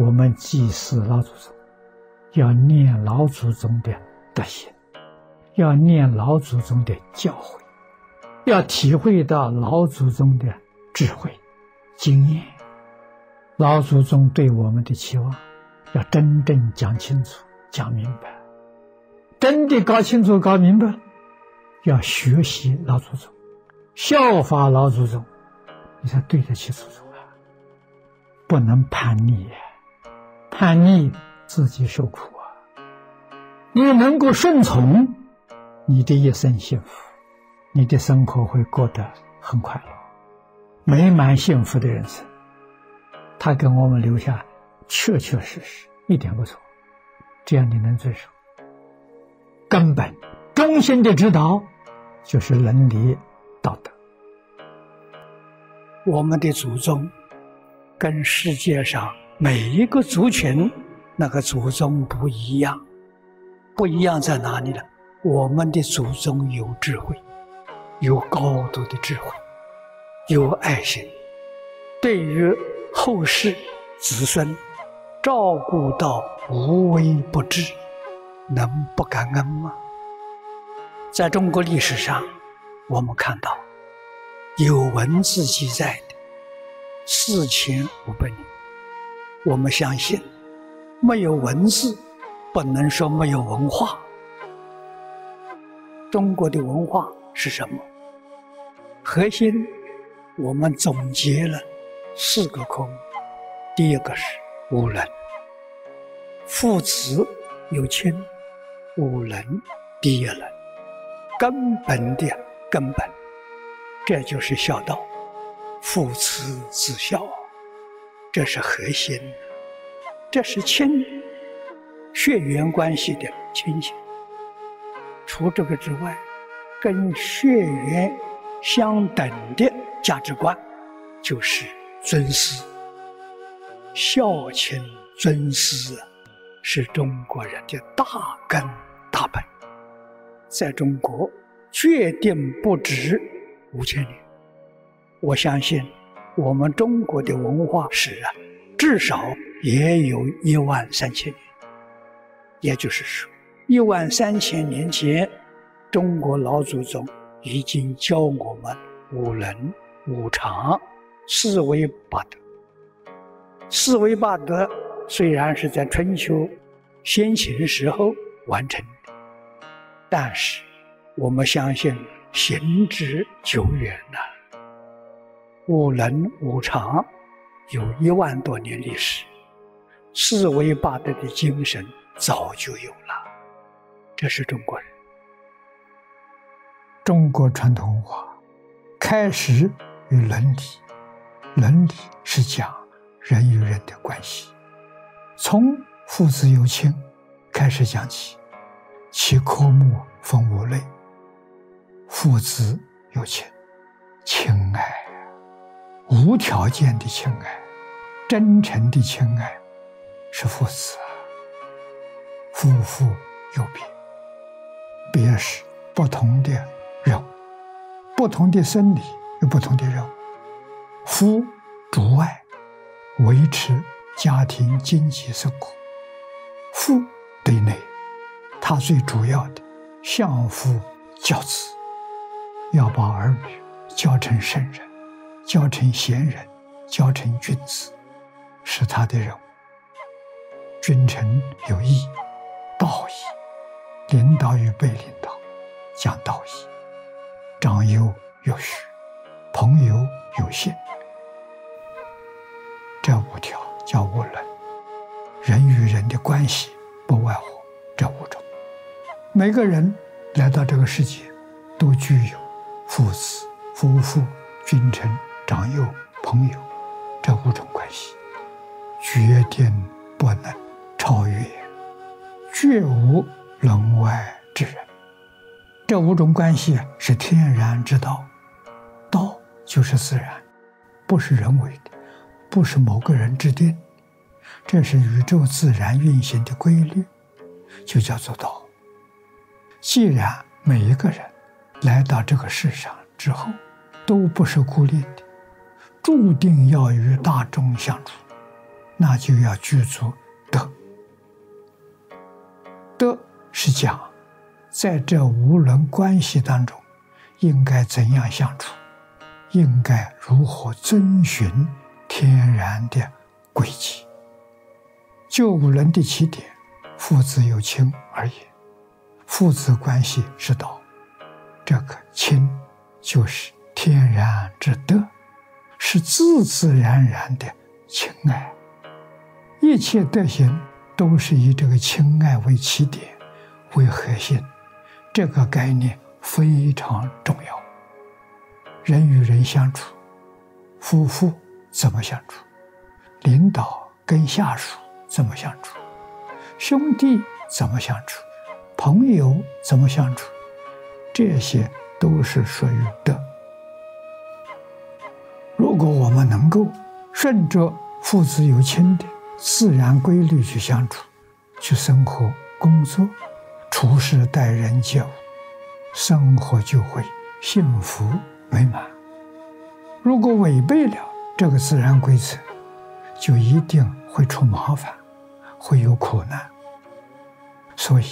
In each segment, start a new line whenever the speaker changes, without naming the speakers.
我们祭祀老祖宗，要念老祖宗的德行，要念老祖宗的教诲，要体会到老祖宗的智慧、经验。老祖宗对我们的期望，要真正讲清楚、讲明白。真的搞清楚、搞明白，要学习老祖宗，效法老祖宗，你才对得起祖宗啊！不能叛逆，叛逆自己受苦啊！你能够顺从，你的一生幸福，你的生活会过得很快乐、美满、幸福的人生。他给我们留下确确实实，一点不错，这样你能遵守。根本中心的指导就是伦理道德。
我们的祖宗跟世界上每一个族群那个祖宗不一样，不一样在哪里呢？我们的祖宗有智慧，有高度的智慧，有爱心，对于后世子孙照顾到无微不至。能不感恩吗？在中国历史上，我们看到有文字记载的四千五百年。我们相信，没有文字，不能说没有文化。中国的文化是什么？核心，我们总结了四个空。第一个是无伦，父子有亲。无能第一能，根本的根本，这就是孝道，父慈子孝，这是核心，这是亲血缘关系的亲情。除这个之外，跟血缘相等的价值观，就是尊师、孝亲、尊师。是中国人的大根大本，在中国决定不止五千年。我相信我们中国的文化史啊，至少也有一万三千年。也就是说，一万三千年前，中国老祖宗已经教我们五伦、五常、四维八德。四维八德。虽然是在春秋先秦时候完成的，但是我们相信行之久远了。五伦五常有一万多年历史，四维八德的精神早就有了。这是中国人，
中国传统文化开始与伦理，伦理是讲人与人的关系。从父子有亲开始讲起，其科目分五类：父子有亲，亲爱，无条件的亲爱，真诚的亲爱，是父子啊。夫妇有别，别是不同的任务，不同的生理有不同的任务。夫主外，维持。家庭经济生活，父对内，他最主要的相夫教子，要把儿女教成圣人，教成贤人，教成君子，是他的任务。君臣有义，道义，领导与被领导讲道义，长幼有序，朋友有信，这五条。叫无伦，人与人的关系不外乎这五种。每个人来到这个世界，都具有父子、夫妇、君臣、长幼、朋友这五种关系，决定不能超越，绝无人外之人。这五种关系是天然之道，道就是自然，不是人为的。不是某个人制定，这是宇宙自然运行的规律，就叫做道。既然每一个人来到这个世上之后，都不是孤立的，注定要与大众相处，那就要具足德。德是讲，在这无伦关系当中，应该怎样相处，应该如何遵循天然的轨迹。就五伦的起点，父子有亲而已，父子关系是道，这个亲就是天然之德，是自自然然的情爱。一切德行都是以这个情爱为起点，为核心。这个概念非常重要。人与人相处，夫妇怎么相处？领导跟下属怎么相处？兄弟怎么相处？朋友怎么相处？这些都是属于德。如果我们能够顺着父子有亲的。自然规律去相处，去生活、工作、处事、待人接物，生活就会幸福美满。如果违背了这个自然规则，就一定会出麻烦，会有苦难。所以，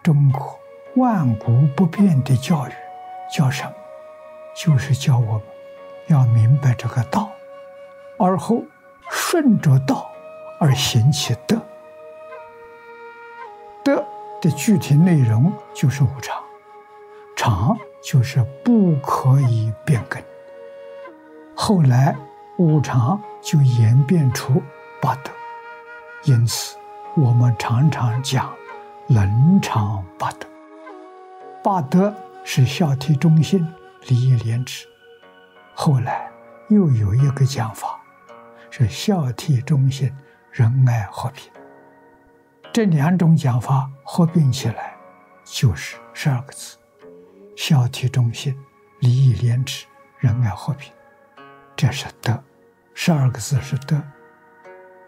中国万古不变的教育叫什么？就是教我们要明白这个道，而后顺着道。而行其德，德的具体内容就是无常，常就是不可以变更。后来无常就演变出八德，因此我们常常讲伦常八德。八德是孝悌忠信、礼义廉耻，后来又有一个讲法是孝悌忠信。仁爱和平，这两种讲法合并起来，就是十二个字：孝悌忠信、礼义廉耻、仁爱和平。这是德，十二个字是德。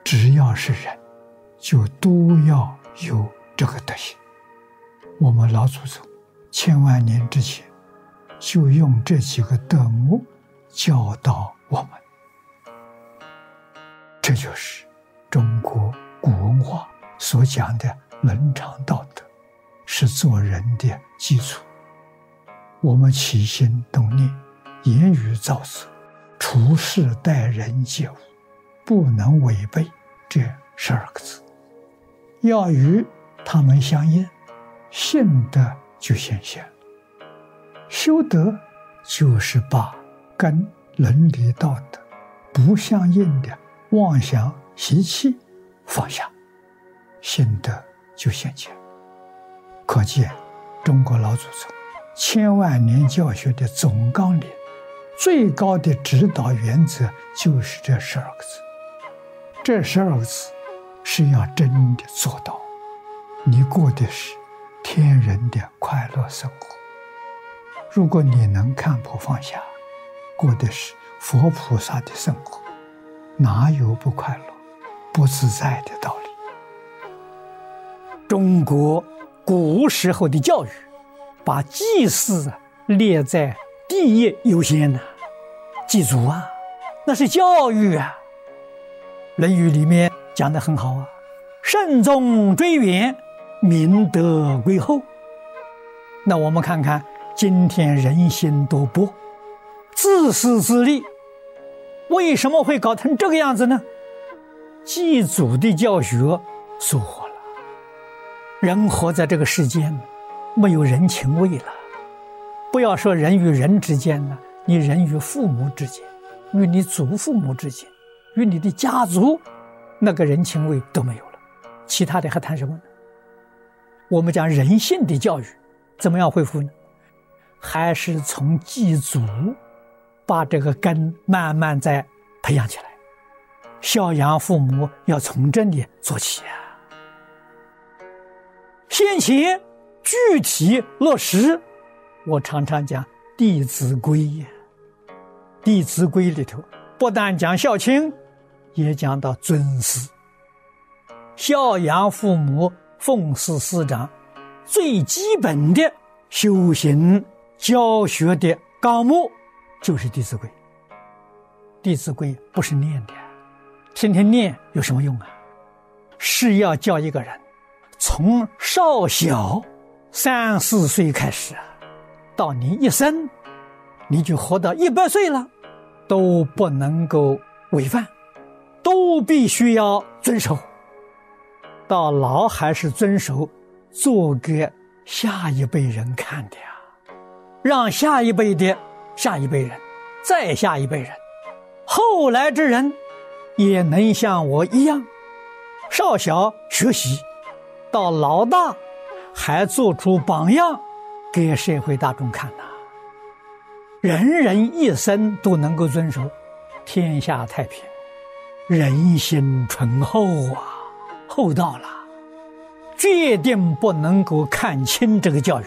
只要是人，就都要有这个德行。我们老祖宗千万年之前，就用这几个德目教导我们。这就是。中国古文化所讲的伦常道德，是做人的基础。我们起心动念、言语造作、处事待人接物，不能违背这十二个字。要与他们相应，信德就显现。修德就是把跟伦理道德不相应的妄想。习气放下，心得就现前。可见中国老祖宗千万年教学的总纲领、最高的指导原则就是这十二个字。这十二个字是要真的做到，你过的是天人的快乐生活。如果你能看破放下，过的是佛菩萨的生活，哪有不快乐？不自在的道理。
中国古时候的教育，把祭祀列在第一优先呢，祭祖啊，那是教育啊。《论语》里面讲的很好啊，“慎终追远，明德归厚。”那我们看看今天人心多薄，自私自利，为什么会搞成这个样子呢？祭祖的教学疏忽了，人活在这个世间，没有人情味了。不要说人与人之间了，你人与父母之间，与你祖父母之间，与你的家族，那个人情味都没有了。其他的还谈什么呢？我们讲人性的教育，怎么样恢复呢？还是从祭祖，把这个根慢慢再培养起来。孝养父母要从这里做起啊！先前具体落实，我常常讲《弟子规》呀，《弟子规》里头不但讲孝亲，也讲到尊师、孝养父母、奉事师长，最基本的修行教学的纲目就是《弟子规》。《弟子规》不是念的。天天念有什么用啊？是要教一个人从少小三四岁开始啊，到你一生，你就活到一百岁了，都不能够违犯，都必须要遵守。到老还是遵守，做给下一辈人看的呀，让下一辈的下一辈人，再下一辈人，后来之人也能像我一样，少小学习，到老大还做出榜样给社会大众看呐。人人一生都能够遵守，天下太平，人心淳厚啊。厚道了，决定不能够看轻这个教育。